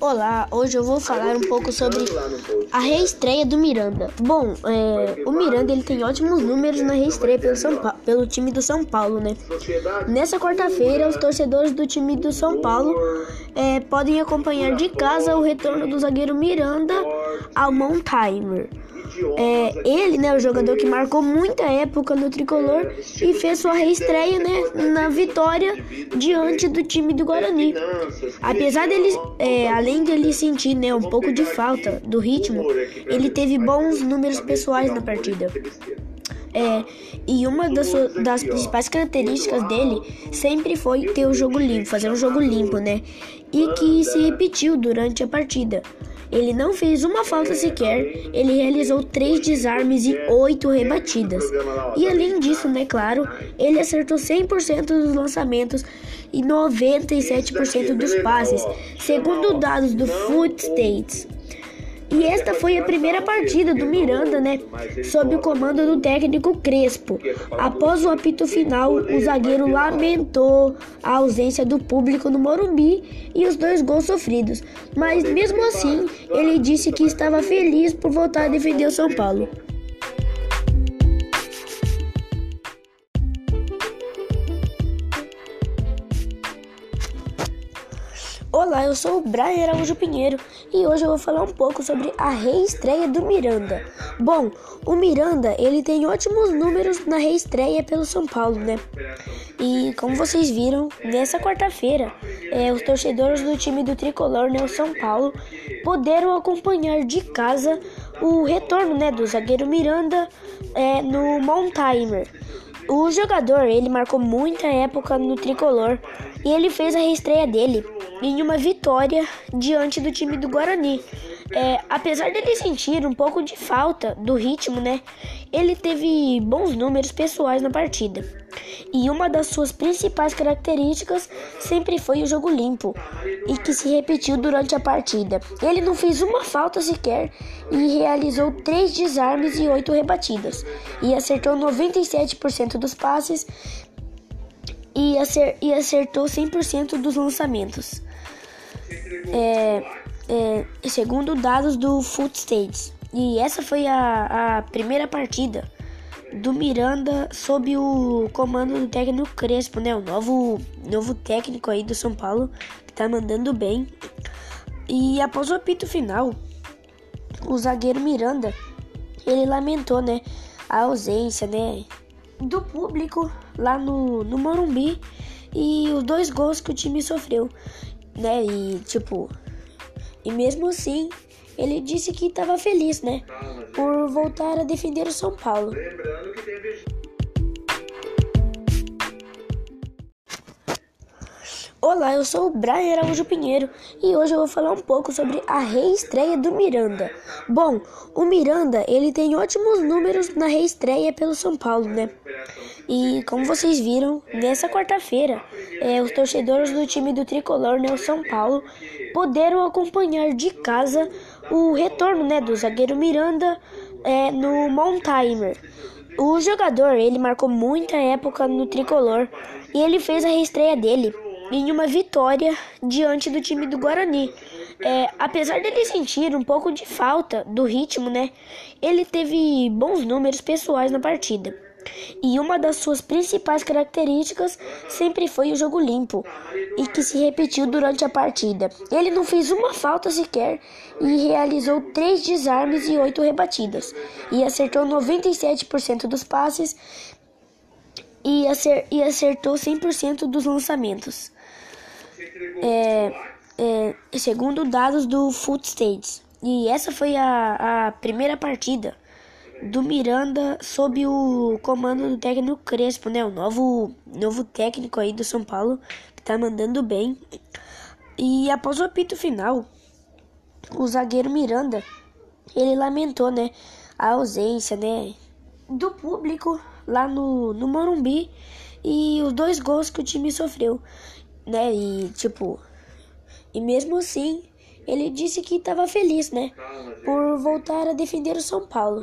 Olá, hoje eu vou falar um pouco sobre a reestreia do Miranda. Bom, é, o Miranda ele tem ótimos números na reestreia pelo, São pa pelo time do São Paulo, né? Nessa quarta-feira, os torcedores do time do São Paulo é, podem acompanhar de casa o retorno do zagueiro Miranda ao Montimer. É, ele, né, o jogador que marcou muita época no tricolor e fez sua reestreia, né, na vitória diante do time do Guarani. Apesar dele, é, além de ele sentir, né, um pouco de falta do ritmo, ele teve bons números pessoais na partida. É, e uma das, das, principais características dele sempre foi ter o jogo limpo, fazer um jogo limpo, né? E que se repetiu durante a partida. Ele não fez uma falta sequer, ele realizou três desarmes e oito rebatidas. E além disso, né, claro, ele acertou 100% dos lançamentos e 97% dos passes, segundo dados do Foot States. E esta foi a primeira partida do Miranda, né? Sob o comando do técnico Crespo. Após o apito final, o zagueiro lamentou a ausência do público no Morumbi e os dois gols sofridos. Mas mesmo assim, ele disse que estava feliz por voltar a defender o São Paulo. Olá, eu sou o Brian Araújo Pinheiro e hoje eu vou falar um pouco sobre a reestreia do Miranda. Bom, o Miranda ele tem ótimos números na reestreia pelo São Paulo, né? E como vocês viram, nessa quarta-feira, é, os torcedores do time do Tricolor, né, o São Paulo, puderam acompanhar de casa o retorno, né, do zagueiro Miranda é, no Montimer. O jogador, ele marcou muita época no Tricolor e ele fez a reestreia dele em uma vitória diante do time do Guarani. É, apesar dele sentir um pouco de falta do ritmo, né? Ele teve bons números pessoais na partida. E uma das suas principais características sempre foi o jogo limpo e que se repetiu durante a partida. Ele não fez uma falta sequer e realizou três desarmes e oito rebatidas e acertou 97% dos passes e, acertou 100% dos lançamentos é, é, segundo dados do Foot States. E essa foi a, a primeira partida do Miranda sob o comando do técnico Crespo, né? O novo, novo técnico aí do São Paulo, que tá mandando bem. E após o apito final, o zagueiro Miranda, ele lamentou, né? A ausência, né? Do público lá no, no Morumbi e os dois gols que o time sofreu né? E tipo, e mesmo assim, ele disse que estava feliz, né? Por voltar a defender o São Paulo. Olá, eu sou o Brian Araújo Pinheiro e hoje eu vou falar um pouco sobre a reestreia do Miranda. Bom, o Miranda ele tem ótimos números na reestreia pelo São Paulo, né? E como vocês viram, nessa quarta-feira, é, os torcedores do time do Tricolor, né, o São Paulo, puderam acompanhar de casa o retorno, né, do zagueiro Miranda é, no Montimer. O jogador ele marcou muita época no Tricolor e ele fez a reestreia dele em uma vitória diante do time do Guarani. É, apesar dele sentir um pouco de falta do ritmo, né? Ele teve bons números pessoais na partida. E uma das suas principais características sempre foi o jogo limpo e que se repetiu durante a partida. Ele não fez uma falta sequer e realizou três desarmes e oito rebatidas e acertou 97% dos passes e, acertou 100% dos lançamentos é, é, segundo dados do Foot States. E essa foi a, a primeira partida do Miranda sob o comando do técnico Crespo, né? O novo, novo técnico aí do São Paulo, que tá mandando bem. E após o apito final, o zagueiro Miranda, ele lamentou, né? A ausência, né? Do público lá no, no Morumbi e os dois gols que o time sofreu né? E tipo, e mesmo assim, ele disse que estava feliz, né? Por voltar a defender o São Paulo.